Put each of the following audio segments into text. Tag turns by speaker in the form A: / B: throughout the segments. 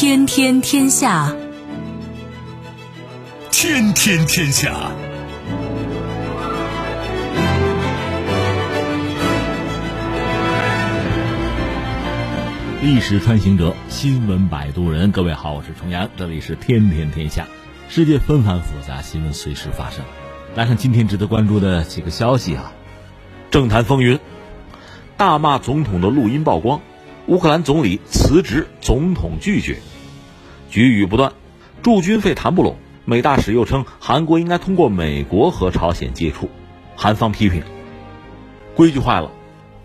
A: 天天天下，
B: 天天天下。
C: 历史穿行者，新闻摆渡人。各位好，我是重阳，这里是天天天下。世界纷繁复杂，新闻随时发生。来看今天值得关注的几个消息啊！政坛风云，大骂总统的录音曝光。乌克兰总理辞职，总统拒绝，局语不断，驻军费谈不拢。美大使又称韩国应该通过美国和朝鲜接触，韩方批评，规矩坏了。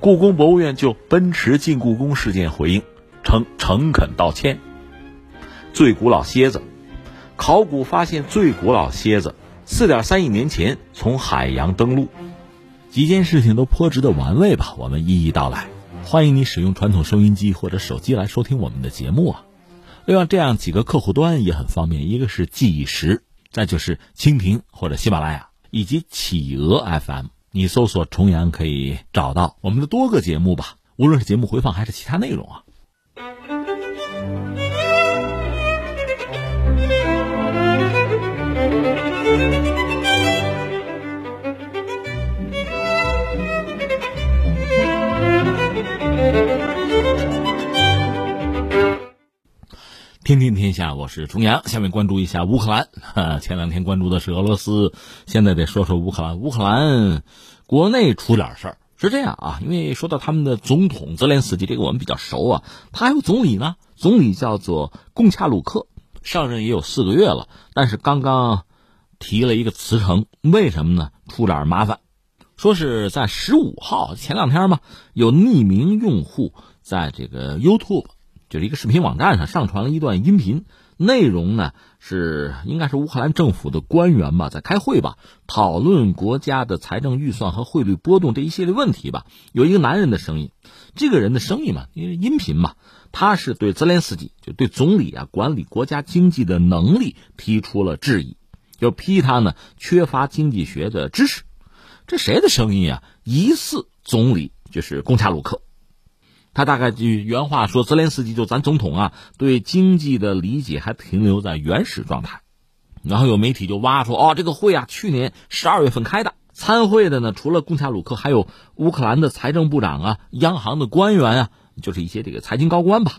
C: 故宫博物院就奔驰进故宫事件回应，称诚恳道歉。最古老蝎子，考古发现最古老蝎子，四点三亿年前从海洋登陆。几件事情都颇值得玩味吧，我们一一道来。欢迎你使用传统收音机或者手机来收听我们的节目啊！另外，这样几个客户端也很方便，一个是计时，再就是蜻蜓或者喜马拉雅以及企鹅 FM，你搜索“重阳”可以找到我们的多个节目吧，无论是节目回放还是其他内容啊。天天天下，我是重阳。下面关注一下乌克兰。哈前两天关注的是俄罗斯，现在得说说乌克兰。乌克兰国内出点事儿，是这样啊。因为说到他们的总统泽连斯基，这个我们比较熟啊。他还有总理呢，总理叫做贡恰鲁克，上任也有四个月了，但是刚刚提了一个辞呈。为什么呢？出点麻烦，说是在十五号前两天嘛，有匿名用户在这个 YouTube。就是一个视频网站上上传了一段音频，内容呢是应该是乌克兰政府的官员吧，在开会吧，讨论国家的财政预算和汇率波动这一系列问题吧。有一个男人的声音，这个人的声音嘛，因为音频嘛，他是对泽连斯基，就对总理啊管理国家经济的能力提出了质疑，就批他呢缺乏经济学的知识。这谁的声音啊？疑似总理就是贡恰鲁克。他大概就原话说，泽连斯基就咱总统啊，对经济的理解还停留在原始状态。然后有媒体就挖说，哦，这个会啊，去年十二月份开的，参会的呢，除了贡恰鲁克，还有乌克兰的财政部长啊，央行的官员啊，就是一些这个财经高官吧。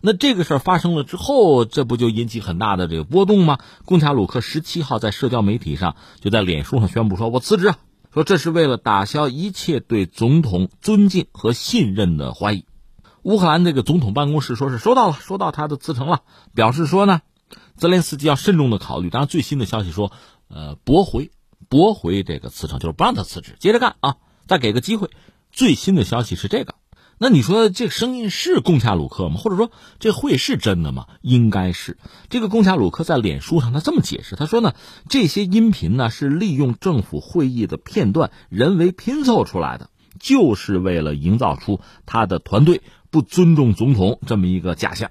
C: 那这个事儿发生了之后，这不就引起很大的这个波动吗？贡恰鲁克十七号在社交媒体上就在脸书上宣布说，我辞职，说这是为了打消一切对总统尊敬和信任的怀疑。乌克兰这个总统办公室说是收到了，收到他的辞呈了，表示说呢，泽连斯基要慎重的考虑。当然，最新的消息说，呃，驳回，驳回这个辞呈，就是不让他辞职，接着干啊，再给个机会。最新的消息是这个，那你说这声音是贡恰鲁克吗？或者说这会是真的吗？应该是。这个贡恰鲁克在脸书上他这么解释，他说呢，这些音频呢是利用政府会议的片段人为拼凑出来的，就是为了营造出他的团队。不尊重总统这么一个假象，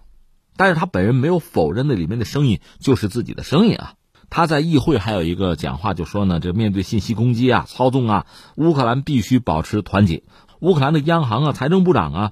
C: 但是他本人没有否认那里面的声音就是自己的声音啊。他在议会还有一个讲话就说呢，这面对信息攻击啊、操纵啊，乌克兰必须保持团结。乌克兰的央行啊、财政部长啊，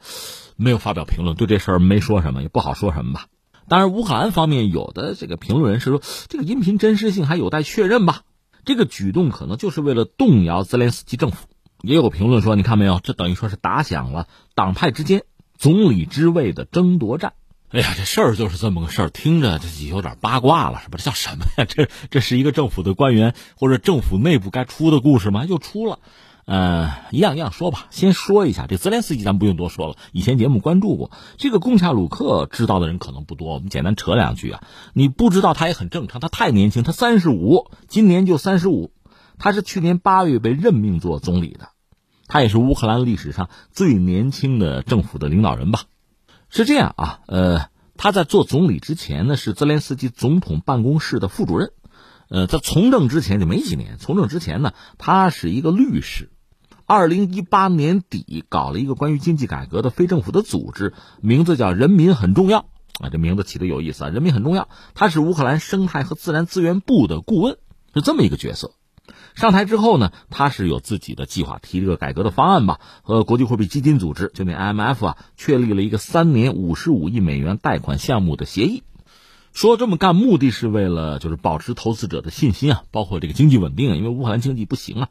C: 没有发表评论，对这事儿没说什么，也不好说什么吧。当然，乌克兰方面有的这个评论人士说，这个音频真实性还有待确认吧。这个举动可能就是为了动摇泽连斯基政府。也有评论说，你看没有，这等于说是打响了党派之间。总理之位的争夺战，哎呀，这事儿就是这么个事儿，听着这有点八卦了，是吧？这叫什么呀？这这是一个政府的官员或者政府内部该出的故事吗？又出了，呃，一样一样说吧。先说一下这泽连斯基，咱不用多说了，以前节目关注过。这个贡恰鲁克知道的人可能不多，我们简单扯两句啊。你不知道他也很正常，他太年轻，他三十五，今年就三十五，他是去年八月被任命做总理的。他也是乌克兰历史上最年轻的政府的领导人吧？是这样啊，呃，他在做总理之前呢，是泽连斯基总统办公室的副主任。呃，在从政之前就没几年，从政之前呢，他是一个律师。二零一八年底搞了一个关于经济改革的非政府的组织，名字叫“人民很重要”啊，这名字起的有意思啊，“人民很重要”。他是乌克兰生态和自然资源部的顾问，是这么一个角色。上台之后呢，他是有自己的计划，提这个改革的方案吧，和国际货币基金组织就那 IMF 啊，确立了一个三年五十五亿美元贷款项目的协议。说这么干目的是为了就是保持投资者的信心啊，包括这个经济稳定啊，因为乌克兰经济不行啊。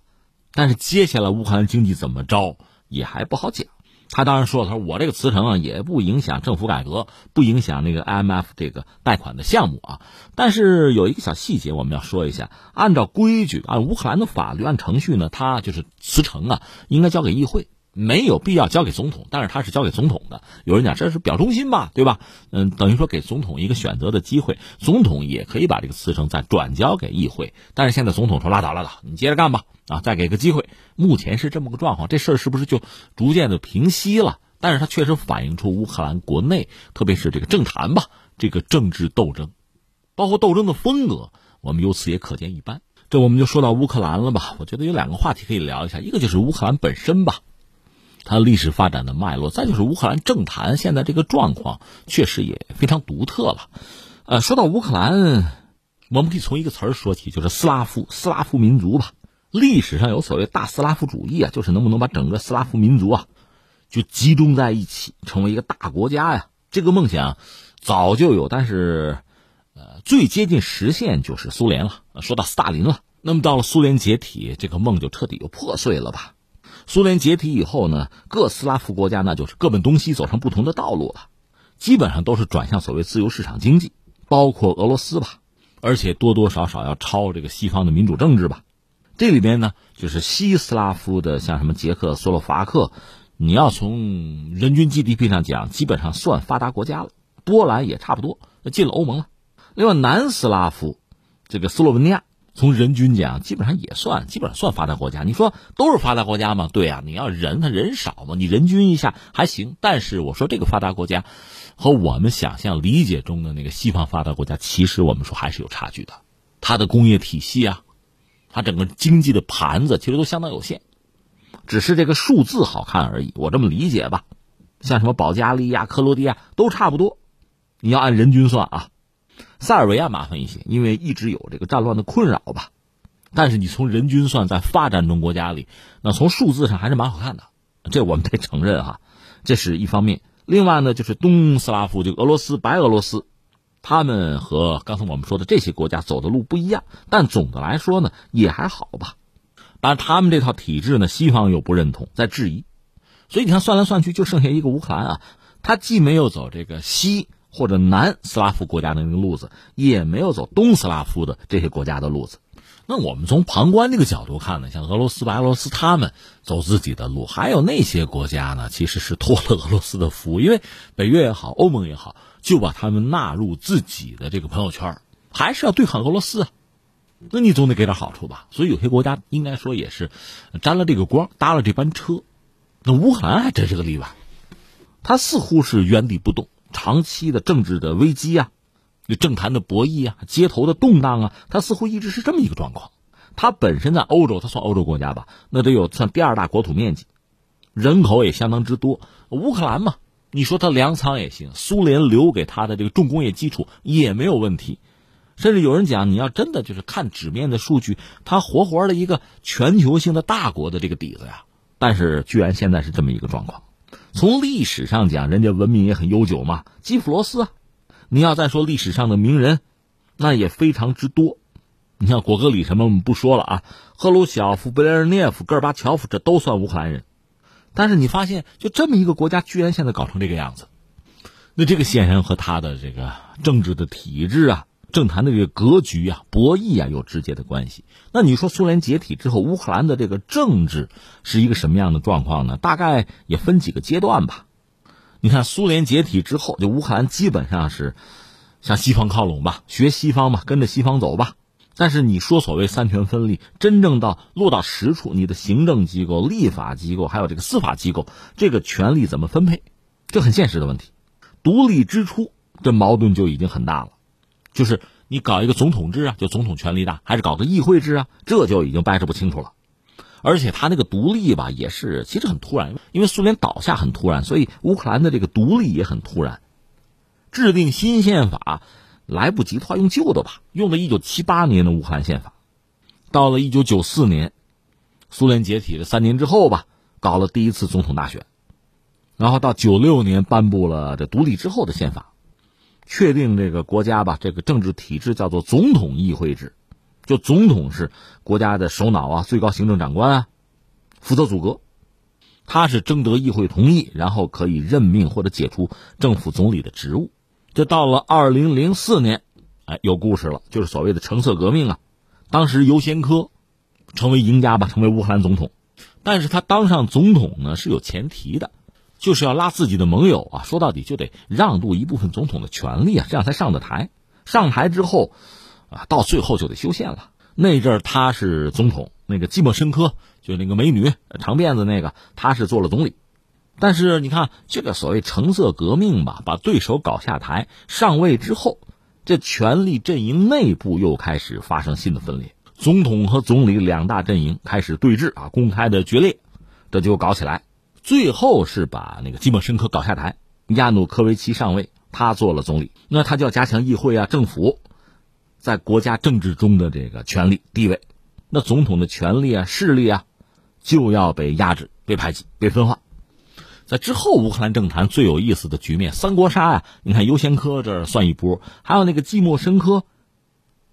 C: 但是接下来乌克兰经济怎么着也还不好讲。他当然说了，他说我这个辞呈啊也不影响政府改革，不影响那个 IMF 这个贷款的项目啊。但是有一个小细节我们要说一下，按照规矩，按乌克兰的法律，按程序呢，他就是辞呈啊应该交给议会。没有必要交给总统，但是他是交给总统的。有人讲这是表忠心吧，对吧？嗯，等于说给总统一个选择的机会，总统也可以把这个辞呈再转交给议会。但是现在总统说拉倒拉倒，你接着干吧，啊，再给个机会。目前是这么个状况，这事儿是不是就逐渐的平息了？但是它确实反映出乌克兰国内，特别是这个政坛吧，这个政治斗争，包括斗争的风格，我们由此也可见一斑。这我们就说到乌克兰了吧？我觉得有两个话题可以聊一下，一个就是乌克兰本身吧。它历史发展的脉络，再就是乌克兰政坛现在这个状况，确实也非常独特了。呃，说到乌克兰，我们可以从一个词儿说起，就是斯拉夫，斯拉夫民族吧。历史上有所谓大斯拉夫主义啊，就是能不能把整个斯拉夫民族啊，就集中在一起，成为一个大国家呀？这个梦想早就有，但是呃，最接近实现就是苏联了。说到斯大林了，那么到了苏联解体，这个梦就彻底就破碎了吧？苏联解体以后呢，各斯拉夫国家那就是各奔东西，走上不同的道路了，基本上都是转向所谓自由市场经济，包括俄罗斯吧，而且多多少少要抄这个西方的民主政治吧。这里边呢，就是西斯拉夫的，像什么捷克斯洛伐克，你要从人均 GDP 上讲，基本上算发达国家了。波兰也差不多进了欧盟了。另外，南斯拉夫，这个斯洛文尼亚。从人均讲，基本上也算，基本上算发达国家。你说都是发达国家吗？对呀，你要人，他人少嘛，你人均一下还行。但是我说这个发达国家，和我们想象理解中的那个西方发达国家，其实我们说还是有差距的。它的工业体系啊，它整个经济的盘子其实都相当有限，只是这个数字好看而已。我这么理解吧。像什么保加利亚、克罗地亚都差不多，你要按人均算啊。塞尔维亚麻烦一些，因为一直有这个战乱的困扰吧。但是你从人均算，在发展中国家里，那从数字上还是蛮好看的，这我们得承认哈。这是一方面。另外呢，就是东斯拉夫，就俄罗斯、白俄罗斯，他们和刚才我们说的这些国家走的路不一样，但总的来说呢，也还好吧。当然，他们这套体制呢，西方又不认同，在质疑。所以你看，算来算去，就剩下一个乌克兰啊，他既没有走这个西。或者南斯拉夫国家的那个路子，也没有走东斯拉夫的这些国家的路子。那我们从旁观这个角度看呢，像俄罗斯、白俄罗斯他们走自己的路，还有那些国家呢，其实是托了 俄罗斯的福，因为北约也好，欧盟也好，就把他们纳入自己的这个朋友圈，还是要对抗俄罗斯啊。那你总得给点好处吧？所以有些国家应该说也是沾了这个光，搭了这班车。那乌克兰还真是个例外，他似乎是原地不动。长期的政治的危机啊，政坛的博弈啊，街头的动荡啊，它似乎一直是这么一个状况。它本身在欧洲，它算欧洲国家吧，那得有算第二大国土面积，人口也相当之多。乌克兰嘛，你说它粮仓也行，苏联留给它的这个重工业基础也没有问题。甚至有人讲，你要真的就是看纸面的数据，它活活的一个全球性的大国的这个底子呀。但是居然现在是这么一个状况。从历史上讲，人家文明也很悠久嘛。基辅罗斯啊，你要再说历史上的名人，那也非常之多。你像果戈里什么我们不说了啊，赫鲁晓夫、贝列日涅夫、戈尔巴乔夫，这都算乌克兰人。但是你发现，就这么一个国家，居然现在搞成这个样子，那这个显然和他的这个政治的体制啊。政坛的这个格局啊，博弈啊，有直接的关系。那你说苏联解体之后，乌克兰的这个政治是一个什么样的状况呢？大概也分几个阶段吧。你看，苏联解体之后，就乌克兰基本上是向西方靠拢吧，学西方吧，跟着西方走吧。但是你说所谓三权分立，真正到落到实处，你的行政机构、立法机构还有这个司法机构，这个权力怎么分配，这很现实的问题。独立之初，这矛盾就已经很大了。就是你搞一个总统制啊，就总统权力大，还是搞个议会制啊？这就已经掰扯不清楚了。而且他那个独立吧，也是其实很突然，因为苏联倒下很突然，所以乌克兰的这个独立也很突然。制定新宪法来不及，的话用旧的吧，用的一九七八年的乌克兰宪法。到了一九九四年，苏联解体的三年之后吧，搞了第一次总统大选，然后到九六年颁布了这独立之后的宪法，确定这个国家吧，这个政治体制叫做总统议会制，就总统是国家的首脑啊，最高行政长官啊，负责组阁，他是征得议会同意，然后可以任命或者解除政府总理的职务。这到了二零零四年，哎，有故事了，就是所谓的橙色革命啊。当时尤先科成为赢家吧，成为乌克兰总统。但是他当上总统呢是有前提的，就是要拉自己的盟友啊，说到底就得让渡一部分总统的权利啊，这样才上的台。上台之后啊，到最后就得修宪了。那阵他是总统，那个季莫申科就那个美女长辫子那个，他是做了总理。但是你看，这个所谓橙色革命吧，把对手搞下台上位之后，这权力阵营内部又开始发生新的分裂，总统和总理两大阵营开始对峙啊，公开的决裂，这就搞起来。最后是把那个基莫申科搞下台，亚努科维奇上位，他做了总理，那他就要加强议会啊、政府在国家政治中的这个权力地位，那总统的权力啊、势力啊就要被压制、被排挤、被分化。在之后，乌克兰政坛最有意思的局面，三国杀呀！你看优先科这算一波，还有那个季莫申科，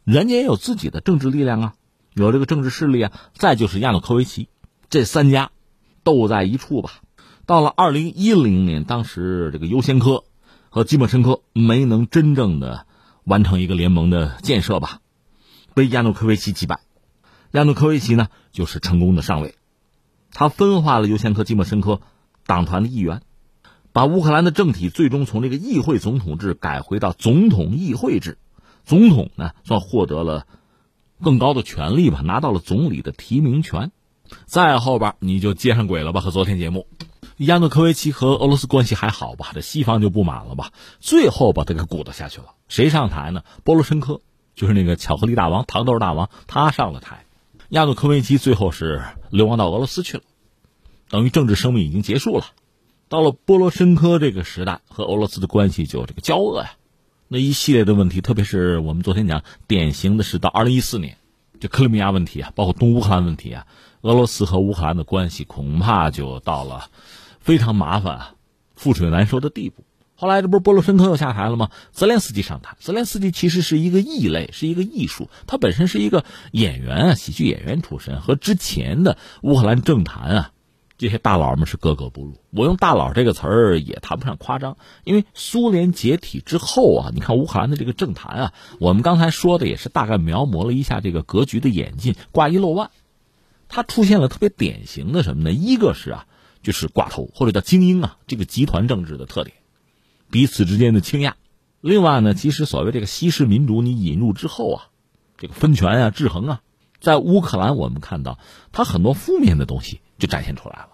C: 人家也有自己的政治力量啊，有这个政治势力啊。再就是亚努科维奇，这三家斗在一处吧。到了二零一零年，当时这个优先科和季莫申科没能真正的完成一个联盟的建设吧，被亚努科维奇击败。亚努科维奇呢，就是成功的上位，他分化了优先科、季莫申科。党团的议员，把乌克兰的政体最终从这个议会总统制改回到总统议会制，总统呢算获得了更高的权力吧，拿到了总理的提名权。再后边你就接上轨了吧，和昨天节目，亚努科维奇和俄罗斯关系还好吧？这西方就不满了吧？最后把他给鼓捣下去了。谁上台呢？波罗申科，就是那个巧克力大王、糖豆大王，他上了台。亚努科维奇最后是流亡到俄罗斯去了。等于政治生命已经结束了，到了波罗申科这个时代，和俄罗斯的关系就这个交恶呀，那一系列的问题，特别是我们昨天讲，典型的是到二零一四年，这克里米亚问题啊，包括东乌克兰问题啊，俄罗斯和乌克兰的关系恐怕就到了非常麻烦啊、覆水难收的地步。后来这不是波罗申科又下台了吗？泽连斯基上台，泽连斯基其实是一个异类，是一个艺术，他本身是一个演员啊，喜剧演员出身，和之前的乌克兰政坛啊。这些大佬们是格格不入。我用“大佬”这个词儿也谈不上夸张，因为苏联解体之后啊，你看乌克兰的这个政坛啊，我们刚才说的也是大概描摹了一下这个格局的演进，挂一漏万。他出现了特别典型的什么呢？一个是啊，就是寡头或者叫精英啊，这个集团政治的特点，彼此之间的倾轧。另外呢，其实所谓这个西式民主你引入之后啊，这个分权啊、制衡啊，在乌克兰我们看到它很多负面的东西。就展现出来了，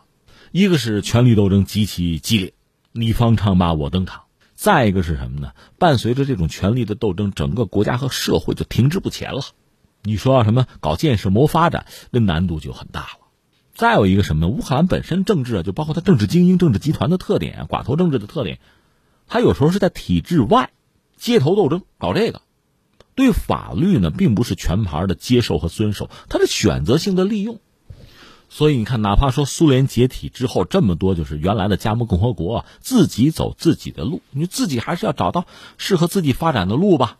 C: 一个是权力斗争极其激烈，你方唱罢我登场；再一个是什么呢？伴随着这种权力的斗争，整个国家和社会就停滞不前了。你说什么搞建设、谋发展，那难度就很大了。再有一个什么？乌克兰本身政治啊，就包括它政治精英、政治集团的特点，寡头政治的特点，它有时候是在体制外街头斗争，搞这个，对法律呢，并不是全盘的接受和遵守，它是选择性的利用。所以你看，哪怕说苏联解体之后，这么多就是原来的加盟共和国啊自己走自己的路，你自己还是要找到适合自己发展的路吧。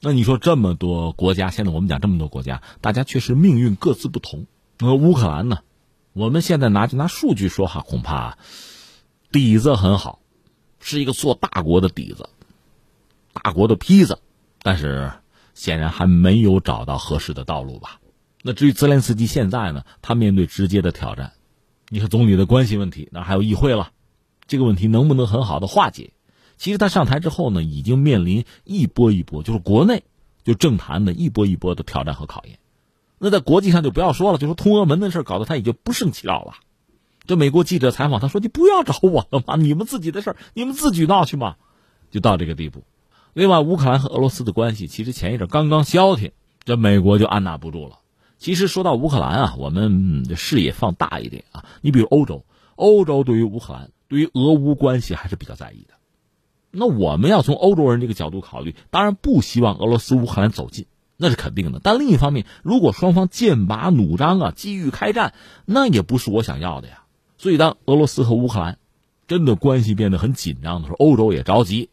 C: 那你说这么多国家，现在我们讲这么多国家，大家确实命运各自不同。那乌克兰呢？我们现在拿就拿数据说哈，恐怕底子很好，是一个做大国的底子，大国的坯子，但是显然还没有找到合适的道路吧。那至于泽连斯基现在呢？他面对直接的挑战，你和总理的关系问题，那还有议会了，这个问题能不能很好的化解？其实他上台之后呢，已经面临一波一波，就是国内就政坛的一波一波的挑战和考验。那在国际上就不要说了，就说通俄门的事搞得他已经不胜其扰了。这美国记者采访他说：“你不要找我了嘛，你们自己的事你们自己闹去嘛。”就到这个地步。另外，乌克兰和俄罗斯的关系其实前一阵刚刚消停，这美国就按捺不住了。其实说到乌克兰啊，我们的视野放大一点啊。你比如欧洲，欧洲对于乌克兰、对于俄乌关系还是比较在意的。那我们要从欧洲人这个角度考虑，当然不希望俄罗斯乌克兰走近，那是肯定的。但另一方面，如果双方剑拔弩张啊，机遇开战，那也不是我想要的呀。所以，当俄罗斯和乌克兰真的关系变得很紧张的时候，欧洲也着急，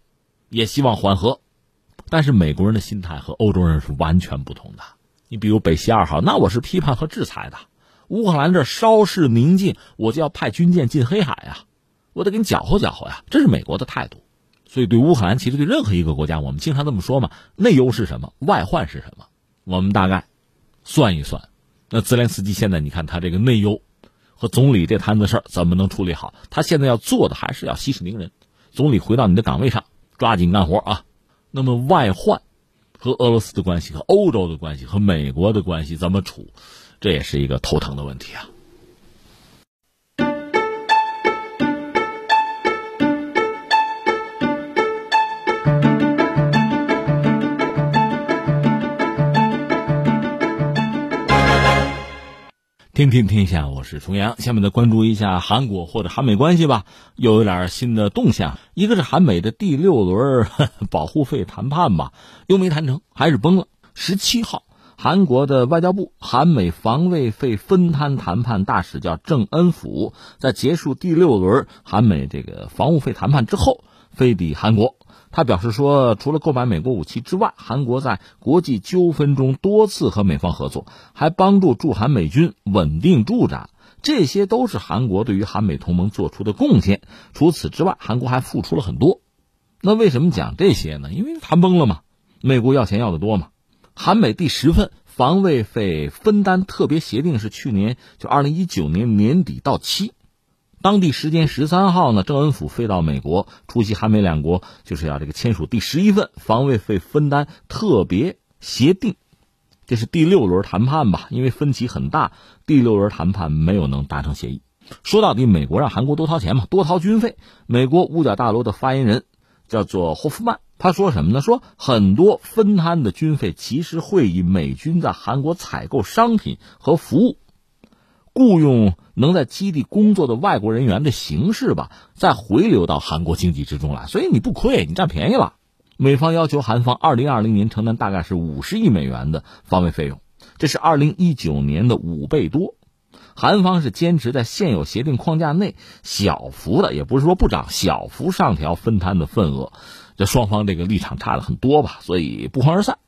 C: 也希望缓和。但是美国人的心态和欧洲人是完全不同的。你比如北溪二号，那我是批判和制裁的；乌克兰这稍事宁静，我就要派军舰进黑海啊，我得给你搅和搅和呀。这是美国的态度。所以，对乌克兰，其实对任何一个国家，我们经常这么说嘛：内忧是什么，外患是什么？我们大概算一算，那泽连斯基现在你看他这个内忧和总理这摊子事儿怎么能处理好？他现在要做的还是要息事宁人，总理回到你的岗位上，抓紧干活啊。那么外患和俄罗斯的关系、和欧洲的关系、和美国的关系怎么处？这也是一个头疼的问题啊。听听天下，我是重阳。下面再关注一下韩国或者韩美关系吧，又有点新的动向。一个是韩美的第六轮保护费谈判吧，又没谈成，还是崩了。十七号，韩国的外交部韩美防卫费分摊谈判大使叫郑恩甫，在结束第六轮韩美这个防务费谈判之后，飞抵韩国。他表示说，除了购买美国武器之外，韩国在国际纠纷中多次和美方合作，还帮助驻韩美军稳定驻扎，这些都是韩国对于韩美同盟做出的贡献。除此之外，韩国还付出了很多。那为什么讲这些呢？因为谈崩了嘛，美国要钱要的多嘛。韩美第十份防卫费分担特别协定是去年就二零一九年年底到期。当地时间十三号呢，郑恩甫飞到美国出席韩美两国就是要这个签署第十一份防卫费分担特别协定，这是第六轮谈判吧？因为分歧很大，第六轮谈判没有能达成协议。说到底，美国让韩国多掏钱嘛，多掏军费。美国五角大楼的发言人叫做霍夫曼，他说什么呢？说很多分摊的军费其实会以美军在韩国采购商品和服务。雇佣能在基地工作的外国人员的形式吧，再回流到韩国经济之中来，所以你不亏，你占便宜了。美方要求韩方二零二零年承担大概是五十亿美元的防卫费用，这是二零一九年的五倍多。韩方是坚持在现有协定框架内小幅的，也不是说不涨，小幅上调分摊的份额。这双方这个立场差的很多吧，所以不欢而散。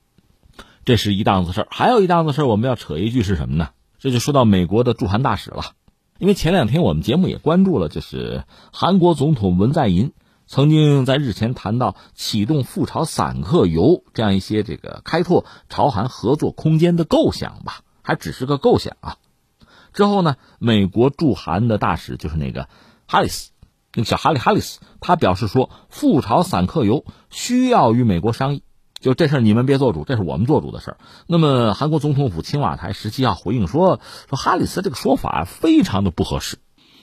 C: 这是一档子事儿，还有一档子事儿，我们要扯一句是什么呢？这就说到美国的驻韩大使了，因为前两天我们节目也关注了，就是韩国总统文在寅曾经在日前谈到启动赴朝散客游这样一些这个开拓朝韩合作空间的构想吧，还只是个构想啊。之后呢，美国驻韩的大使就是那个哈里斯，那个小哈利哈里斯，他表示说赴朝散客游需要与美国商议。就这事儿，你们别做主，这是我们做主的事儿。那么，韩国总统府青瓦台十七号回应说，说哈里斯这个说法非常的不合适，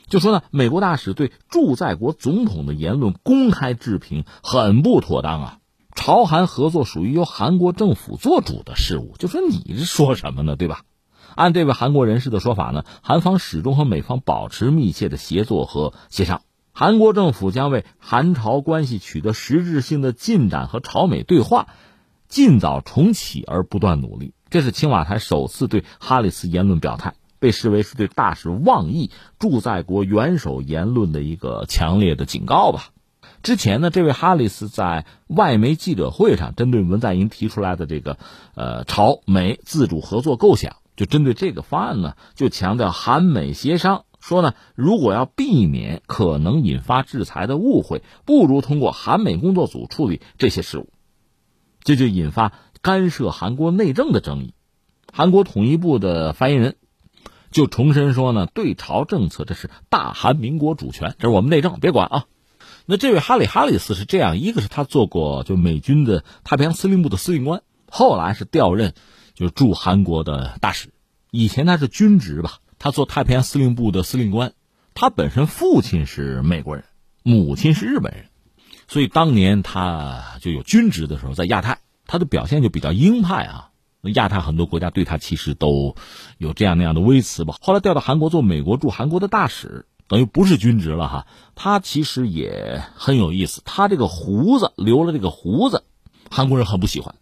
C: 就说呢，美国大使对驻在国总统的言论公开置评很不妥当啊。朝韩合作属于由韩国政府做主的事务，就说你是说什么呢？对吧？按这位韩国人士的说法呢，韩方始终和美方保持密切的协作和协商。韩国政府将为韩朝关系取得实质性的进展和朝美对话尽早重启而不断努力。这是青瓦台首次对哈里斯言论表态，被视为是对大使妄议驻在国元首言论的一个强烈的警告吧。之前呢，这位哈里斯在外媒记者会上针对文在寅提出来的这个呃朝美自主合作构想，就针对这个方案呢，就强调韩美协商。说呢，如果要避免可能引发制裁的误会，不如通过韩美工作组处理这些事务，这就引发干涉韩国内政的争议。韩国统一部的发言人就重申说呢，对朝政策这是大韩民国主权，这是我们内政，别管啊。那这位哈里哈里斯是这样，一个是他做过就美军的太平洋司令部的司令官，后来是调任就驻韩国的大使，以前他是军职吧。他做太平洋司令部的司令官，他本身父亲是美国人，母亲是日本人，所以当年他就有军职的时候，在亚太，他的表现就比较鹰派啊。亚太很多国家对他其实都有这样那样的微词吧。后来调到韩国做美国驻韩国的大使，等于不是军职了哈。他其实也很有意思，他这个胡子留了这个胡子，韩国人很不喜欢。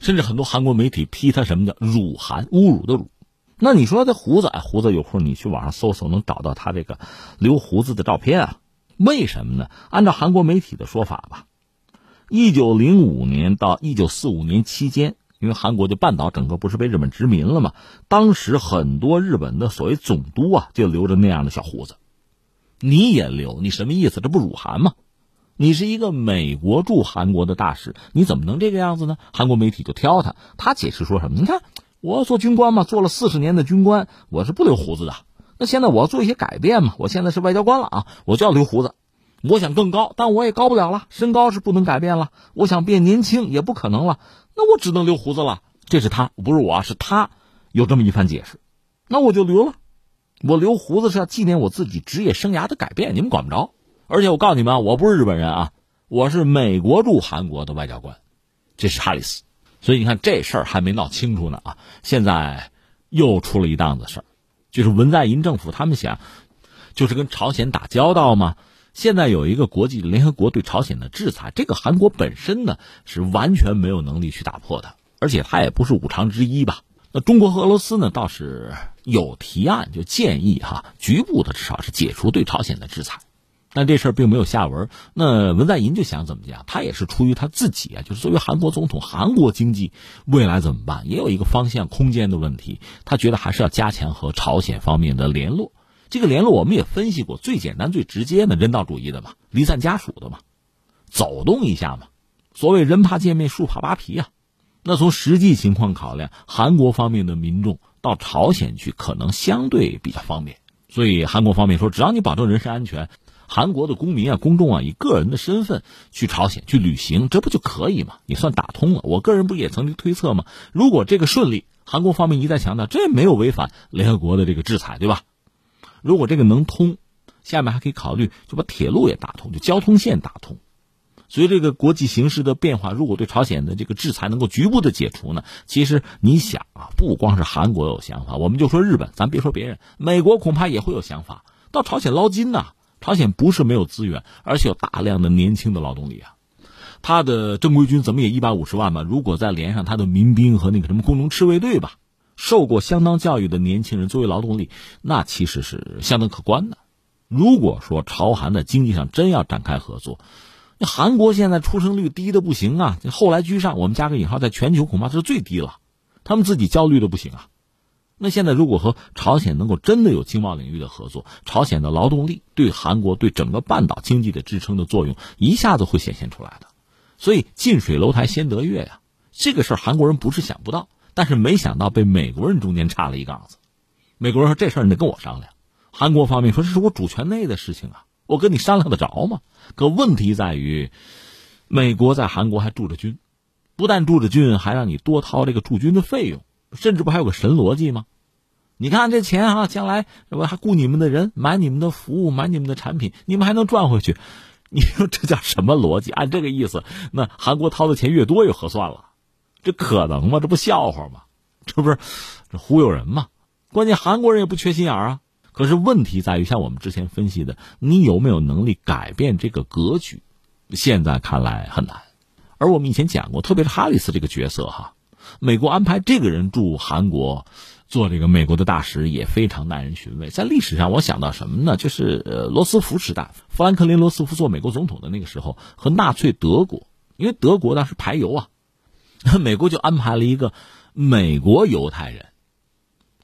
C: 甚至很多韩国媒体批他什么叫辱韩，侮辱的辱。那你说这胡子，胡子有空你去网上搜搜，能找到他这个留胡子的照片啊？为什么呢？按照韩国媒体的说法吧，一九零五年到一九四五年期间，因为韩国就半岛整个不是被日本殖民了嘛，当时很多日本的所谓总督啊，就留着那样的小胡子。你也留，你什么意思？这不辱韩吗？你是一个美国驻韩国的大使，你怎么能这个样子呢？韩国媒体就挑他，他解释说什么？你看我要做军官嘛，做了四十年的军官，我是不留胡子的。那现在我要做一些改变嘛，我现在是外交官了啊，我就要留胡子。我想更高，但我也高不了了，身高是不能改变了。我想变年轻也不可能了，那我只能留胡子了。这是他，不是我，是他有这么一番解释，那我就留了。我留胡子是要纪念我自己职业生涯的改变，你们管不着。而且我告诉你们啊，我不是日本人啊，我是美国驻韩国的外交官，这是哈里斯。所以你看这事儿还没闹清楚呢啊，现在又出了一档子事儿，就是文在寅政府他们想，就是跟朝鲜打交道嘛。现在有一个国际联合国对朝鲜的制裁，这个韩国本身呢是完全没有能力去打破的，而且他也不是五常之一吧。那中国和俄罗斯呢，倒是有提案，就建议哈，局部的至少是解除对朝鲜的制裁，但这事儿并没有下文。那文在寅就想怎么讲？他也是出于他自己啊，就是作为韩国总统，韩国经济未来怎么办？也有一个方向空间的问题，他觉得还是要加强和朝鲜方面的联络。这个联络我们也分析过，最简单、最直接的人道主义的嘛，离散家属的嘛，走动一下嘛，所谓人怕见面，树怕扒皮啊。那从实际情况考量，韩国方面的民众到朝鲜去可能相对比较方便，所以韩国方面说，只要你保证人身安全，韩国的公民啊、公众啊以个人的身份去朝鲜去旅行，这不就可以吗？你算打通了。我个人不也曾经推测吗？如果这个顺利，韩国方面一再强调这没有违反联合国的这个制裁，对吧？如果这个能通，下面还可以考虑就把铁路也打通，就交通线打通。所以这个国际形势的变化，如果对朝鲜的这个制裁能够局部的解除呢？其实你想啊，不光是韩国有想法，我们就说日本，咱别说别人，美国恐怕也会有想法，到朝鲜捞金呐。朝鲜不是没有资源，而且有大量的年轻的劳动力啊。他的正规军怎么也一百五十万吧？如果再连上他的民兵和那个什么工农赤卫队吧，受过相当教育的年轻人作为劳动力，那其实是相当可观的。如果说朝韩的经济上真要展开合作，那韩国现在出生率低的不行啊，后来居上，我们加个引号，在全球恐怕是最低了。他们自己焦虑的不行啊。那现在如果和朝鲜能够真的有经贸领域的合作，朝鲜的劳动力对韩国对整个半岛经济的支撑的作用一下子会显现出来的。所以近水楼台先得月呀，这个事儿韩国人不是想不到，但是没想到被美国人中间插了一杠子。美国人说这事儿你得跟我商量，韩国方面说这是我主权内的事情啊。我跟你商量得着吗？可问题在于，美国在韩国还驻着军，不但驻着军，还让你多掏这个驻军的费用，甚至不还有个神逻辑吗？你看这钱啊，将来我还雇你们的人，买你们的服务，买你们的产品，你们还能赚回去？你说这叫什么逻辑？按这个意思，那韩国掏的钱越多越合算了，这可能吗？这不笑话吗？这不是这忽悠人吗？关键韩国人也不缺心眼儿啊。可是问题在于，像我们之前分析的，你有没有能力改变这个格局？现在看来很难。而我们以前讲过，特别是哈里斯这个角色哈，美国安排这个人驻韩国做这个美国的大使，也非常耐人寻味。在历史上，我想到什么呢？就是呃，罗斯福时代，富兰克林·罗斯福做美国总统的那个时候，和纳粹德国，因为德国当时排犹啊，美国就安排了一个美国犹太人。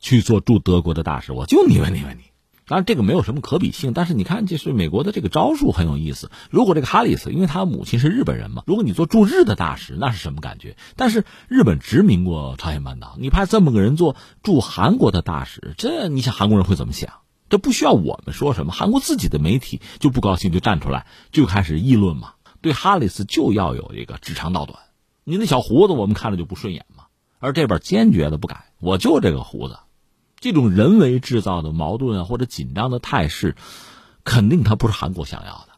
C: 去做驻德国的大使，我就你问你问你，当然这个没有什么可比性，但是你看，就是美国的这个招数很有意思。如果这个哈里斯，因为他母亲是日本人嘛，如果你做驻日的大使，那是什么感觉？但是日本殖民过朝鲜半岛，你派这么个人做驻韩国的大使，这你想韩国人会怎么想？这不需要我们说什么，韩国自己的媒体就不高兴，就站出来就开始议论嘛。对哈里斯就要有一个指长道短，你那小胡子我们看着就不顺眼嘛，而这边坚决的不改，我就这个胡子。这种人为制造的矛盾啊，或者紧张的态势，肯定他不是韩国想要的。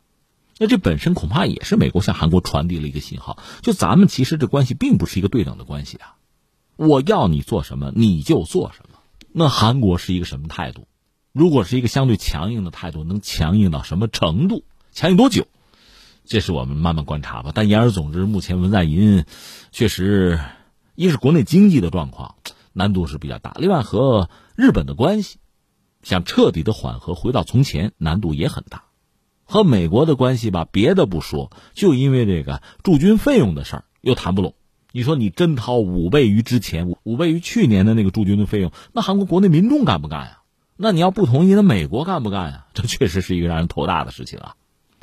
C: 那这本身恐怕也是美国向韩国传递了一个信号：就咱们其实这关系并不是一个对等的关系啊。我要你做什么，你就做什么。那韩国是一个什么态度？如果是一个相对强硬的态度，能强硬到什么程度？强硬多久？这是我们慢慢观察吧。但言而总之，目前文在寅确实。一是国内经济的状况难度是比较大，另外和日本的关系想彻底的缓和回到从前难度也很大。和美国的关系吧，别的不说，就因为这个驻军费用的事儿又谈不拢。你说你真掏五倍于之前五五倍于去年的那个驻军的费用，那韩国国内民众干不干呀？那你要不同意，那美国干不干呀？这确实是一个让人头大的事情啊。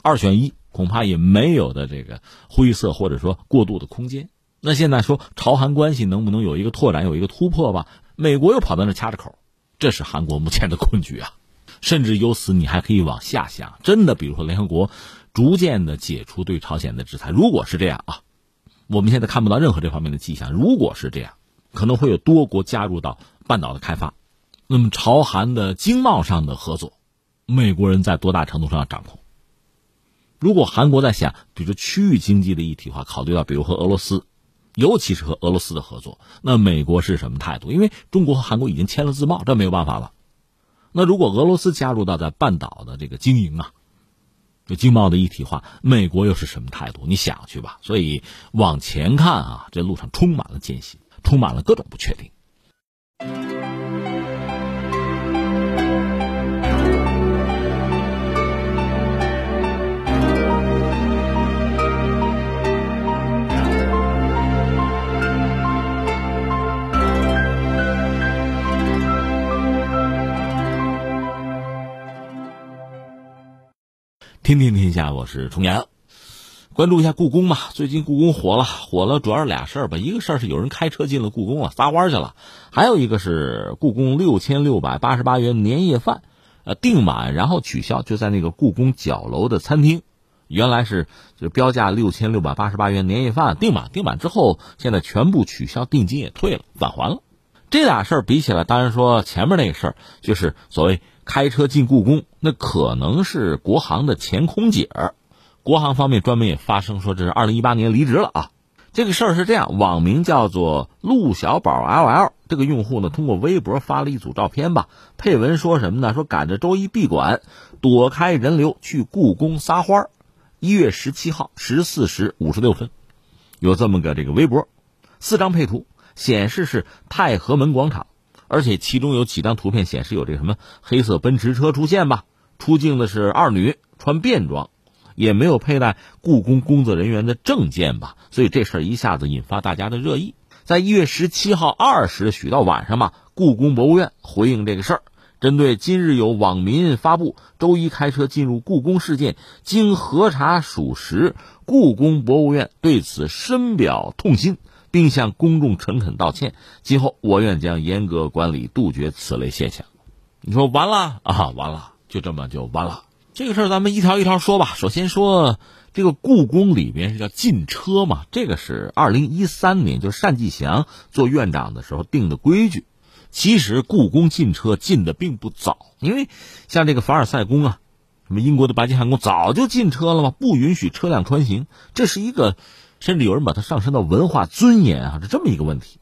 C: 二选一，恐怕也没有的这个灰色或者说过渡的空间。那现在说朝韩关系能不能有一个拓展，有一个突破吧？美国又跑到那掐着口，这是韩国目前的困局啊。甚至由此，你还可以往下想，真的，比如说联合国逐渐的解除对朝鲜的制裁，如果是这样啊，我们现在看不到任何这方面的迹象。如果是这样，可能会有多国加入到半岛的开发，那么朝韩的经贸上的合作，美国人在多大程度上要掌控？如果韩国在想，比如区域经济的一体化，考虑到比如和俄罗斯，尤其是和俄罗斯的合作，那美国是什么态度？因为中国和韩国已经签了自贸，这没有办法了。那如果俄罗斯加入到在半岛的这个经营啊，就经贸的一体化，美国又是什么态度？你想去吧。所以往前看啊，这路上充满了艰辛，充满了各种不确定。天天天下，我是重阳，关注一下故宫吧。最近故宫火了，火了主要是俩事儿吧。一个事儿是有人开车进了故宫了，撒欢去了；还有一个是故宫六千六百八十八元年夜饭，呃，订满然后取消，就在那个故宫角楼的餐厅，原来是就标价六千六百八十八元年夜饭订满，订满之后现在全部取消，定金也退了，返还了。这俩事儿比起来，当然说前面那个事儿就是所谓。开车进故宫，那可能是国航的前空姐儿。国航方面专门也发声说，这是二零一八年离职了啊。这个事儿是这样，网名叫做陆小宝 LL 这个用户呢，通过微博发了一组照片吧，配文说什么呢？说赶着周一闭馆，躲开人流去故宫撒欢儿。一月十七号十四时五十六分，有这么个这个微博，四张配图显示是太和门广场。而且其中有几张图片显示有这个什么黑色奔驰车出现吧？出境的是二女，穿便装，也没有佩戴故宫工作人员的证件吧？所以这事儿一下子引发大家的热议。在一月十七号二时许到晚上嘛，故宫博物院回应这个事儿，针对今日有网民发布周一开车进入故宫事件，经核查属实，故宫博物院对此深表痛心。并向公众诚恳道歉。今后我院将严格管理，杜绝此类现象。你说完了啊？完了，就这么就完了。这个事儿咱们一条一条说吧。首先说这个故宫里面是叫禁车嘛？这个是二零一三年就单霁翔做院长的时候定的规矩。其实故宫禁车禁的并不早，因为像这个凡尔赛宫啊，什么英国的白金汉宫早就禁车了嘛，不允许车辆穿行。这是一个。甚至有人把它上升到文化尊严啊，是这么一个问题。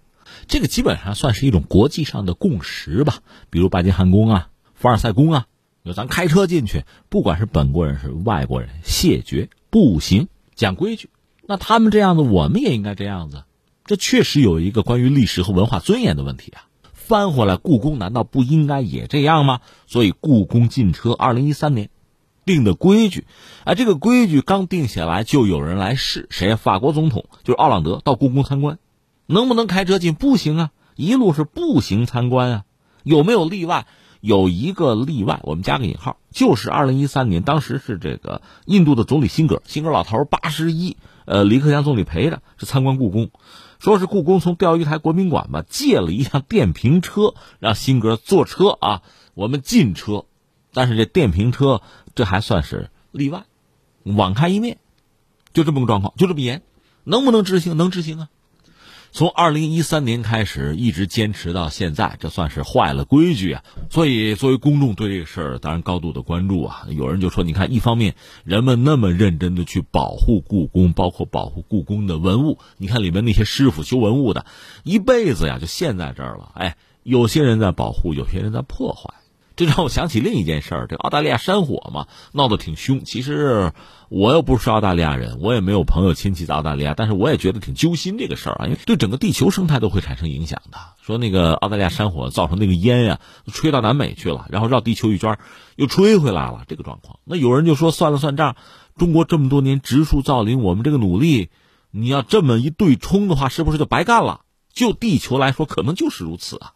C: 这个基本上算是一种国际上的共识吧。比如白金汉宫啊、凡尔赛宫啊，就咱开车进去，不管是本国人是外国人，谢绝步行讲规矩。那他们这样子，我们也应该这样子。这确实有一个关于历史和文化尊严的问题啊。翻回来，故宫难道不应该也这样吗？所以，故宫禁车，二零一三年。定的规矩，啊，这个规矩刚定下来，就有人来试。谁？法国总统就是奥朗德到故宫参观，能不能开车进？不行啊，一路是步行参观啊。有没有例外？有一个例外，我们加个引号，就是二零一三年，当时是这个印度的总理辛格，辛格老头八十一，呃，李克强总理陪着是参观故宫，说是故宫从钓鱼台国宾馆吧借了一辆电瓶车，让辛格坐车啊，我们进车，但是这电瓶车。这还算是例外，网开一面，就这么个状况，就这么严，能不能执行？能执行啊！从二零一三年开始，一直坚持到现在，这算是坏了规矩啊！所以，作为公众对这个事儿，当然高度的关注啊。有人就说：“你看，一方面人们那么认真的去保护故宫，包括保护故宫的文物，你看里面那些师傅修文物的，一辈子呀就陷在这儿了。哎，有些人在保护，有些人在破坏。”这让我想起另一件事儿，这澳大利亚山火嘛，闹得挺凶。其实我又不是澳大利亚人，我也没有朋友亲戚在澳大利亚，但是我也觉得挺揪心这个事儿啊，因为对整个地球生态都会产生影响的。说那个澳大利亚山火造成那个烟呀，吹到南美去了，然后绕地球一圈又吹回来了，这个状况。那有人就说算了算账，中国这么多年植树造林，我们这个努力，你要这么一对冲的话，是不是就白干了？就地球来说，可能就是如此啊。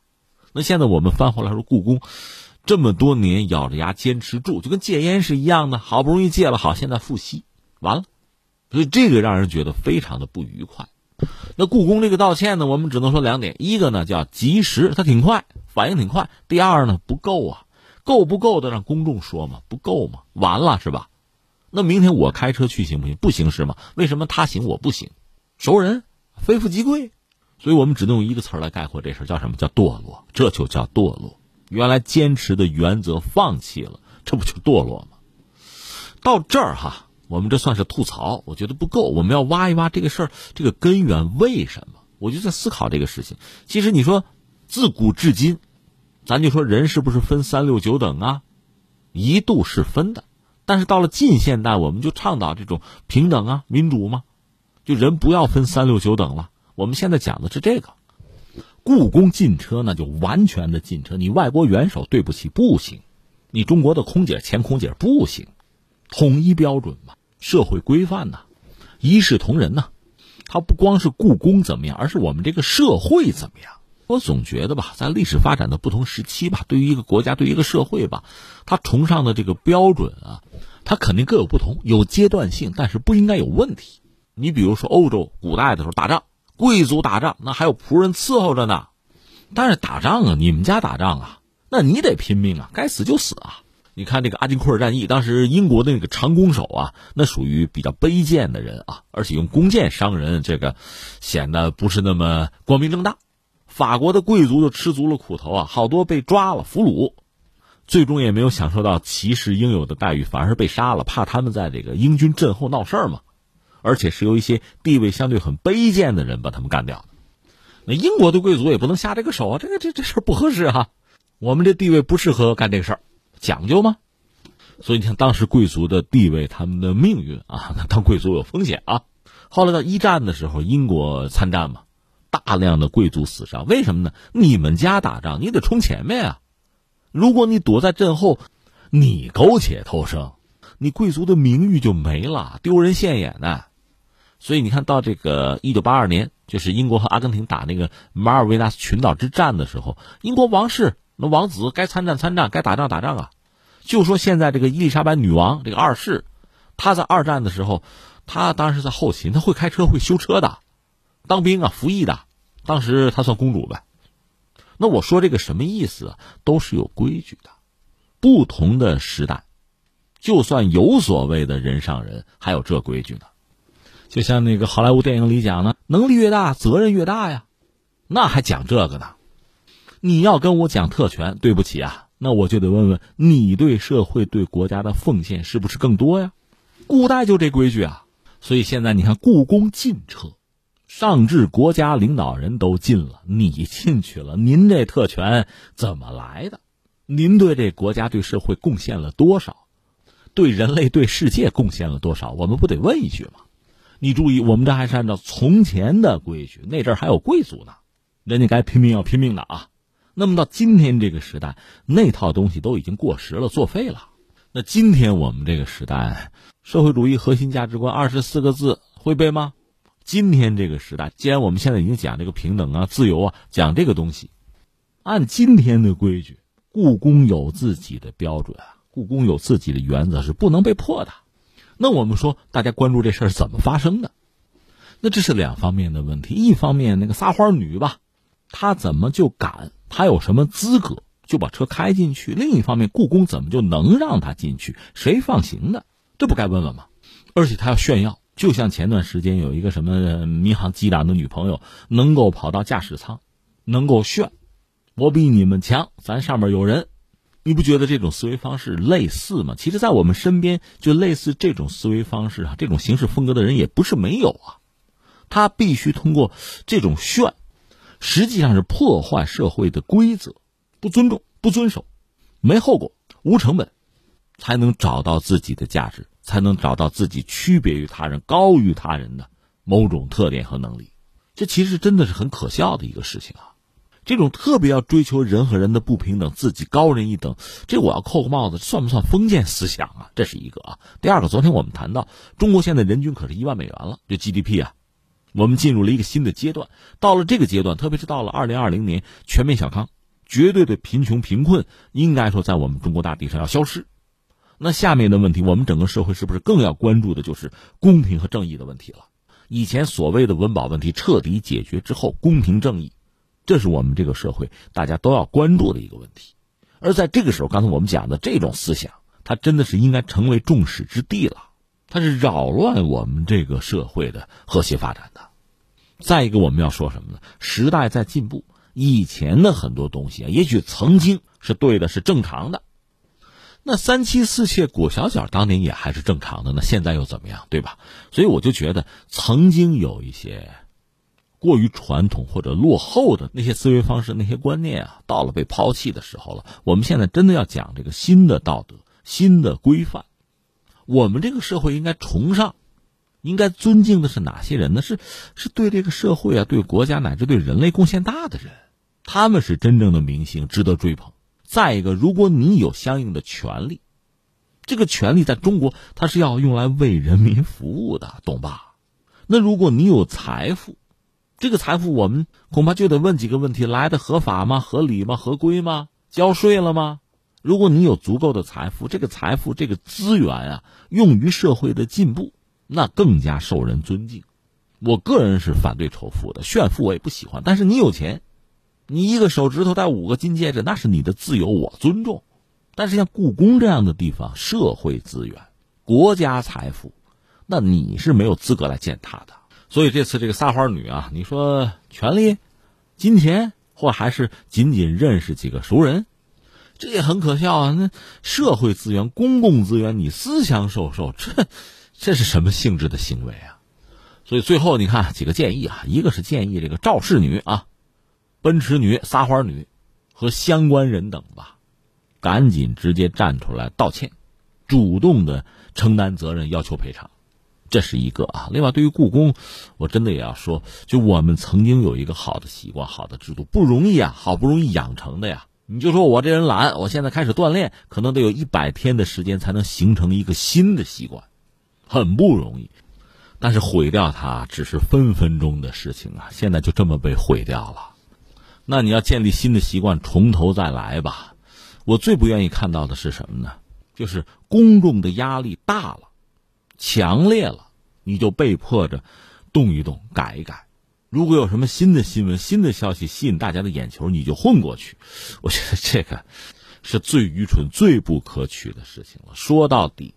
C: 那现在我们翻回来说，故宫。这么多年咬着牙坚持住，就跟戒烟是一样的，好不容易戒了，好，现在复吸，完了，所以这个让人觉得非常的不愉快。那故宫这个道歉呢，我们只能说两点：一个呢叫及时，它挺快，反应挺快；第二呢不够啊，够不够的让公众说嘛，不够嘛，完了是吧？那明天我开车去行不行？不行是吗？为什么他行我不行？熟人，非富即贵，所以我们只能用一个词来概括这事，叫什么叫堕落？这就叫堕落。原来坚持的原则放弃了，这不就堕落吗？到这儿哈，我们这算是吐槽，我觉得不够，我们要挖一挖这个事儿这个根源为什么？我就在思考这个事情。其实你说，自古至今，咱就说人是不是分三六九等啊？一度是分的，但是到了近现代，我们就倡导这种平等啊、民主嘛，就人不要分三六九等了。我们现在讲的是这个。故宫进车那就完全的进车，你外国元首对不起不行，你中国的空姐前空姐不行，统一标准嘛，社会规范呐，一视同仁呐，它不光是故宫怎么样，而是我们这个社会怎么样。我总觉得吧，在历史发展的不同时期吧，对于一个国家，对于一个社会吧，它崇尚的这个标准啊，它肯定各有不同，有阶段性，但是不应该有问题。你比如说欧洲古代的时候打仗。贵族打仗，那还有仆人伺候着呢。但是打仗啊，你们家打仗啊，那你得拼命啊，该死就死啊。你看这个阿金库尔战役，当时英国的那个长弓手啊，那属于比较卑贱的人啊，而且用弓箭伤人，这个显得不是那么光明正大。法国的贵族就吃足了苦头啊，好多被抓了俘虏，最终也没有享受到骑士应有的待遇，反而是被杀了，怕他们在这个英军阵后闹事儿嘛。而且是由一些地位相对很卑贱的人把他们干掉的。那英国的贵族也不能下这个手啊，这个这这事儿不合适哈。我们这地位不适合干这个事儿，讲究吗？所以你看，当时贵族的地位，他们的命运啊，那 当贵族有风险啊。后来到一战的时候，英国参战嘛，大量的贵族死伤，为什么呢？你们家打仗，你得冲前面啊。如果你躲在阵后，你苟且偷生，你贵族的名誉就没了，丢人现眼呢。所以你看到这个一九八二年，就是英国和阿根廷打那个马尔维纳斯群岛之战的时候，英国王室那王子该参战参战，该打仗打仗啊。就说现在这个伊丽莎白女王这个二世，她在二战的时候，她当时在后勤，她会开车会修车的，当兵啊服役的，当时她算公主呗。那我说这个什么意思？都是有规矩的，不同的时代，就算有所谓的人上人，还有这规矩呢。就像那个好莱坞电影里讲的，能力越大，责任越大呀，那还讲这个呢？你要跟我讲特权，对不起啊，那我就得问问你对社会、对国家的奉献是不是更多呀？古代就这规矩啊，所以现在你看故宫禁车，上至国家领导人都进了，你进去了，您这特权怎么来的？您对这国家、对社会贡献了多少？对人类、对世界贡献了多少？我们不得问一句吗？你注意，我们这还是按照从前的规矩，那阵还有贵族呢，人家该拼命要拼命的啊。那么到今天这个时代，那套东西都已经过时了，作废了。那今天我们这个时代，社会主义核心价值观二十四个字会背吗？今天这个时代，既然我们现在已经讲这个平等啊、自由啊，讲这个东西，按今天的规矩，故宫有自己的标准啊，故宫有自己的原则，是不能被破的。那我们说，大家关注这事儿怎么发生的？那这是两方面的问题。一方面，那个撒花女吧，她怎么就敢？她有什么资格就把车开进去？另一方面，故宫怎么就能让她进去？谁放行的？这不该问问吗？而且她要炫耀，就像前段时间有一个什么民航机长的女朋友，能够跑到驾驶舱，能够炫，我比你们强，咱上面有人。你不觉得这种思维方式类似吗？其实，在我们身边，就类似这种思维方式啊，这种行事风格的人也不是没有啊。他必须通过这种炫，实际上是破坏社会的规则，不尊重、不遵守，没后果、无成本，才能找到自己的价值，才能找到自己区别于他人、高于他人的某种特点和能力。这其实真的是很可笑的一个事情啊！这种特别要追求人和人的不平等，自己高人一等，这我要扣个帽子，算不算封建思想啊？这是一个啊。第二个，昨天我们谈到，中国现在人均可是一万美元了，就 GDP 啊。我们进入了一个新的阶段，到了这个阶段，特别是到了二零二零年全面小康，绝对的贫穷贫困应该说在我们中国大地上要消失。那下面的问题，我们整个社会是不是更要关注的就是公平和正义的问题了？以前所谓的温饱问题彻底解决之后，公平正义，这是我们这个社会大家都要关注的一个问题。而在这个时候，刚才我们讲的这种思想，它真的是应该成为众矢之的了。它是扰乱我们这个社会的和谐发展的。再一个，我们要说什么呢？时代在进步，以前的很多东西啊，也许曾经是对的，是正常的。那三妻四妾裹小脚当年也还是正常的，那现在又怎么样，对吧？所以我就觉得，曾经有一些过于传统或者落后的那些思维方式、那些观念啊，到了被抛弃的时候了。我们现在真的要讲这个新的道德、新的规范。我们这个社会应该崇尚、应该尊敬的是哪些人呢？是是对这个社会啊、对国家乃至对人类贡献大的人，他们是真正的明星，值得追捧。再一个，如果你有相应的权利，这个权利在中国它是要用来为人民服务的，懂吧？那如果你有财富，这个财富我们恐怕就得问几个问题：来的合法吗？合理吗？合规吗？交税了吗？如果你有足够的财富，这个财富这个资源啊，用于社会的进步，那更加受人尊敬。我个人是反对仇富的，炫富我也不喜欢。但是你有钱，你一个手指头戴五个金戒指，那是你的自由，我尊重。但是像故宫这样的地方，社会资源、国家财富，那你是没有资格来践踏的。所以这次这个撒花女啊，你说权力、金钱，或还是仅仅认识几个熟人？这也很可笑啊！那社会资源、公共资源，你私相授受，这这是什么性质的行为啊？所以最后你看几个建议啊，一个是建议这个肇事女啊、奔驰女、撒花女和相关人等吧，赶紧直接站出来道歉，主动的承担责任，要求赔偿，这是一个啊。另外，对于故宫，我真的也要说，就我们曾经有一个好的习惯、好的制度，不容易啊，好不容易养成的呀。你就说我这人懒，我现在开始锻炼，可能得有一百天的时间才能形成一个新的习惯，很不容易。但是毁掉它只是分分钟的事情啊！现在就这么被毁掉了，那你要建立新的习惯，从头再来吧。我最不愿意看到的是什么呢？就是公众的压力大了，强烈了，你就被迫着动一动，改一改。如果有什么新的新闻、新的消息吸引大家的眼球，你就混过去。我觉得这个是最愚蠢、最不可取的事情了。说到底，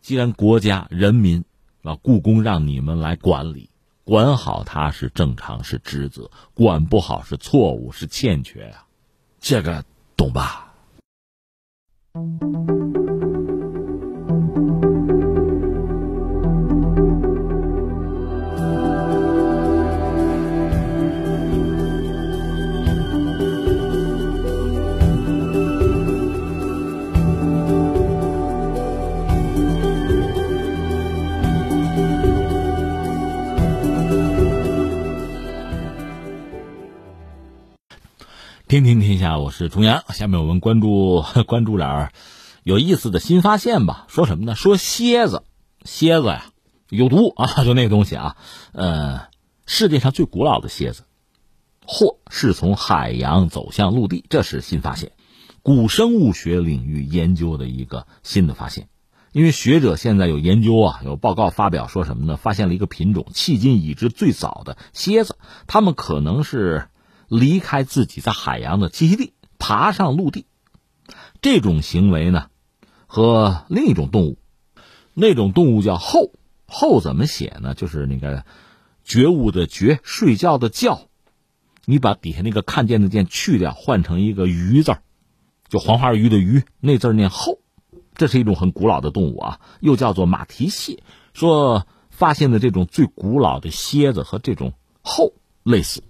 C: 既然国家、人民啊，故宫让你们来管理，管好它是正常、是职责；管不好是错误、是欠缺呀。这个懂吧？听听天下，我是重阳。下面我们关注 关注点有意思的新发现吧。说什么呢？说蝎子，蝎子呀有毒啊，就那个东西啊。呃，世界上最古老的蝎子，或是从海洋走向陆地，这是新发现。古生物学领域研究的一个新的发现。因为学者现在有研究啊，有报告发表说什么呢？发现了一个品种，迄今已知最早的蝎子，它们可能是。离开自己在海洋的栖息地，爬上陆地，这种行为呢，和另一种动物，那种动物叫后后怎么写呢？就是那个觉悟的觉，睡觉的觉，你把底下那个看见的见去掉，换成一个鱼字就黄花鱼的鱼，那字念后。这是一种很古老的动物啊，又叫做马蹄蟹。说发现的这种最古老的蝎子和这种后类似。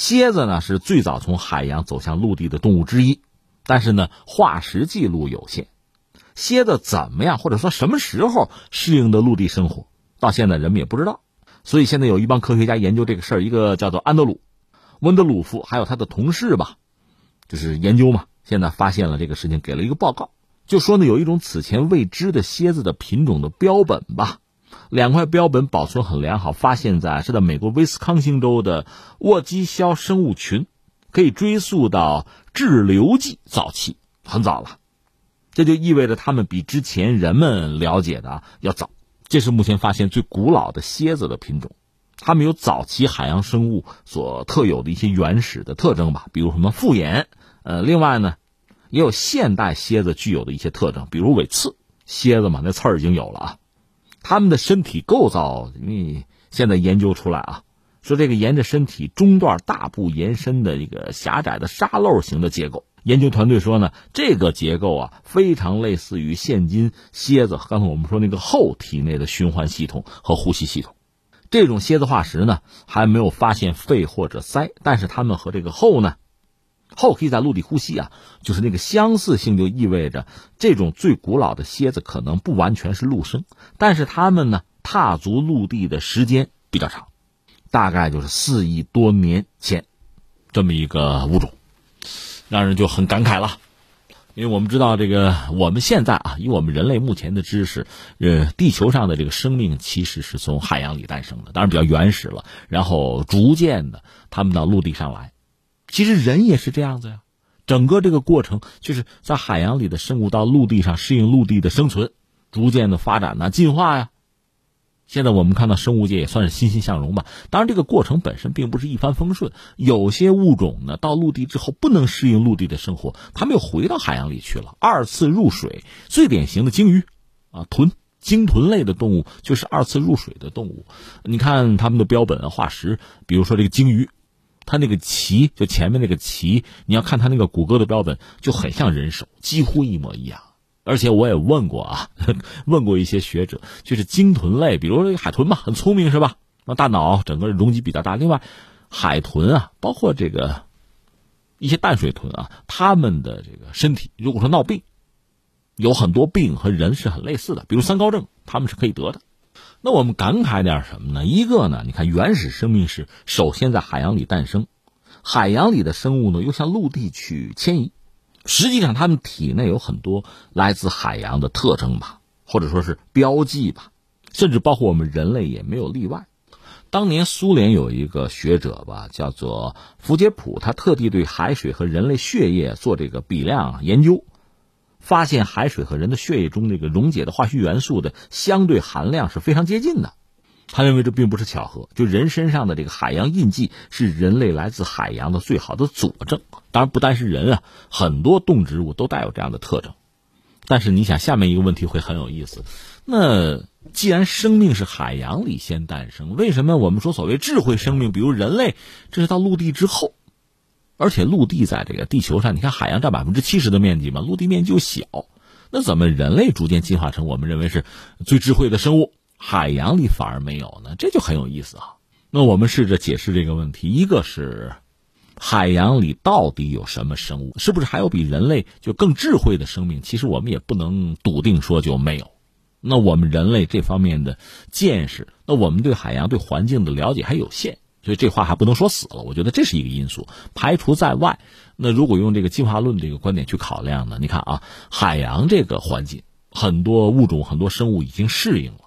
C: 蝎子呢是最早从海洋走向陆地的动物之一，但是呢，化石记录有限。蝎子怎么样，或者说什么时候适应的陆地生活，到现在人们也不知道。所以现在有一帮科学家研究这个事儿，一个叫做安德鲁·温德鲁夫，还有他的同事吧，就是研究嘛。现在发现了这个事情，给了一个报告，就说呢，有一种此前未知的蝎子的品种的标本吧，两块标本保存很良好，发现在是在美国威斯康星州的沃基肖生物群，可以追溯到滞留纪早期，很早了。这就意味着它们比之前人们了解的要早。这是目前发现最古老的蝎子的品种，它们有早期海洋生物所特有的一些原始的特征吧，比如什么复眼。呃，另外呢，也有现代蝎子具有的一些特征，比如尾刺。蝎子嘛，那刺儿已经有了啊。他们的身体构造，因为现在研究出来啊，说这个沿着身体中段大部延伸的一个狭窄的沙漏型的结构。研究团队说呢，这个结构啊，非常类似于现今蝎子刚才我们说那个后体内的循环系统和呼吸系统。这种蝎子化石呢，还没有发现肺或者鳃，但是它们和这个后呢，后可以在陆地呼吸啊，就是那个相似性就意味着这种最古老的蝎子可能不完全是陆生，但是它们呢，踏足陆地的时间比较长，大概就是四亿多年前，这么一个物种。让人就很感慨了，因为我们知道这个，我们现在啊，以我们人类目前的知识，呃，地球上的这个生命其实是从海洋里诞生的，当然比较原始了，然后逐渐的他们到陆地上来。其实人也是这样子呀，整个这个过程就是在海洋里的生物到陆地上适应陆地的生存，逐渐的发展呢，进化呀。现在我们看到生物界也算是欣欣向荣吧。当然，这个过程本身并不是一帆风顺。有些物种呢，到陆地之后不能适应陆地的生活，它们又回到海洋里去了，二次入水。最典型的鲸鱼，啊，豚、鲸豚类的动物就是二次入水的动物。你看它们的标本化石，比如说这个鲸鱼，它那个鳍就前面那个鳍，你要看它那个骨骼的标本，就很像人手，几乎一模一样。而且我也问过啊，问过一些学者，就是鲸豚类，比如说海豚嘛，很聪明是吧？那大脑整个容积比较大。另外，海豚啊，包括这个一些淡水豚啊，它们的这个身体，如果说闹病，有很多病和人是很类似的，比如三高症，他们是可以得的。那我们感慨点什么呢？一个呢，你看原始生命是首先在海洋里诞生，海洋里的生物呢又向陆地去迁移。实际上，他们体内有很多来自海洋的特征吧，或者说是标记吧，甚至包括我们人类也没有例外。当年苏联有一个学者吧，叫做福杰普，他特地对海水和人类血液做这个比量研究，发现海水和人的血液中这个溶解的化学元素的相对含量是非常接近的。他认为这并不是巧合，就人身上的这个海洋印记是人类来自海洋的最好的佐证。当然，不单是人啊，很多动植物都带有这样的特征。但是，你想，下面一个问题会很有意思。那既然生命是海洋里先诞生，为什么我们说所谓智慧生命，比如人类，这是到陆地之后？而且，陆地在这个地球上，你看海洋占百分之七十的面积嘛，陆地面积就小。那怎么人类逐渐进化成我们认为是最智慧的生物？海洋里反而没有呢，这就很有意思啊。那我们试着解释这个问题：一个是海洋里到底有什么生物？是不是还有比人类就更智慧的生命？其实我们也不能笃定说就没有。那我们人类这方面的见识，那我们对海洋、对环境的了解还有限，所以这话还不能说死了。我觉得这是一个因素，排除在外。那如果用这个进化论这个观点去考量呢？你看啊，海洋这个环境，很多物种、很多生物已经适应了。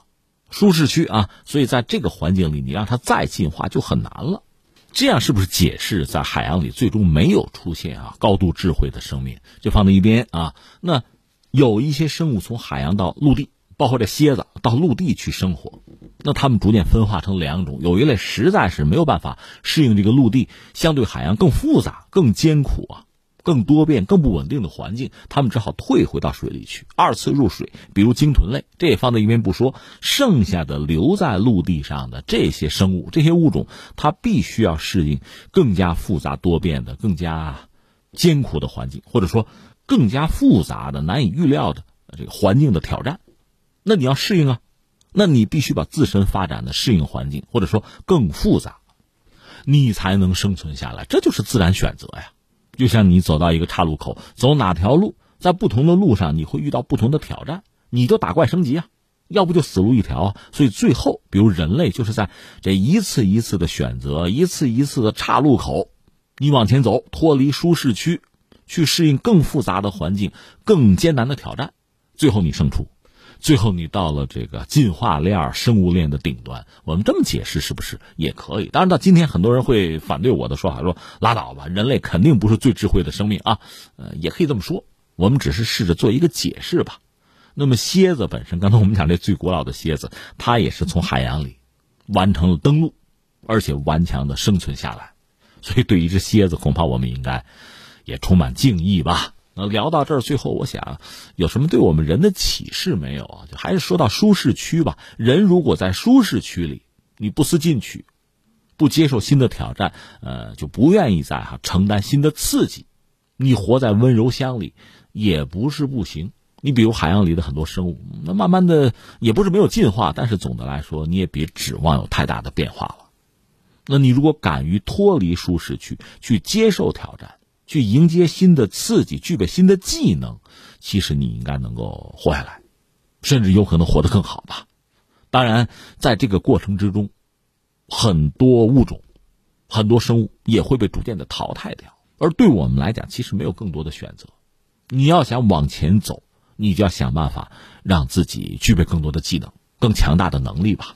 C: 舒适区啊，所以在这个环境里，你让它再进化就很难了。这样是不是解释在海洋里最终没有出现啊高度智慧的生命？就放在一边啊。那有一些生物从海洋到陆地，包括这蝎子到陆地去生活，那它们逐渐分化成两种。有一类实在是没有办法适应这个陆地相对海洋更复杂、更艰苦啊。更多变、更不稳定的环境，它们只好退回到水里去，二次入水。比如鲸豚类，这也放在一边不说。剩下的留在陆地上的这些生物、这些物种，它必须要适应更加复杂多变的、更加艰苦的环境，或者说更加复杂的、难以预料的这个环境的挑战。那你要适应啊，那你必须把自身发展的适应环境，或者说更复杂，你才能生存下来。这就是自然选择呀。就像你走到一个岔路口，走哪条路，在不同的路上你会遇到不同的挑战，你就打怪升级啊，要不就死路一条。所以最后，比如人类就是在这一次一次的选择，一次一次的岔路口，你往前走，脱离舒适区，去适应更复杂的环境、更艰难的挑战，最后你胜出。最后，你到了这个进化链、生物链的顶端。我们这么解释是不是也可以？当然，到今天很多人会反对我的说法，说拉倒吧，人类肯定不是最智慧的生命啊。呃，也可以这么说。我们只是试着做一个解释吧。那么，蝎子本身，刚才我们讲这最古老的蝎子，它也是从海洋里完成了登陆，而且顽强的生存下来。所以，对一只蝎子，恐怕我们应该也充满敬意吧。那聊到这儿，最后我想，有什么对我们人的启示没有啊？就还是说到舒适区吧。人如果在舒适区里，你不思进取，不接受新的挑战，呃，就不愿意在哈承担新的刺激，你活在温柔乡里也不是不行。你比如海洋里的很多生物，那慢慢的也不是没有进化，但是总的来说，你也别指望有太大的变化了。那你如果敢于脱离舒适区，去接受挑战。去迎接新的刺激，具备新的技能，其实你应该能够活下来，甚至有可能活得更好吧。当然，在这个过程之中，很多物种、很多生物也会被逐渐的淘汰掉。而对我们来讲，其实没有更多的选择。你要想往前走，你就要想办法让自己具备更多的技能、更强大的能力吧。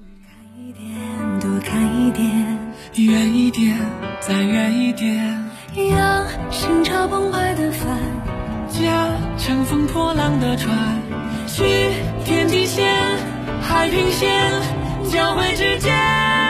A: 远一点，再远一点，
B: 让心潮澎湃的帆，
A: 驾乘风破浪的船，去天际线、海平线交汇之间。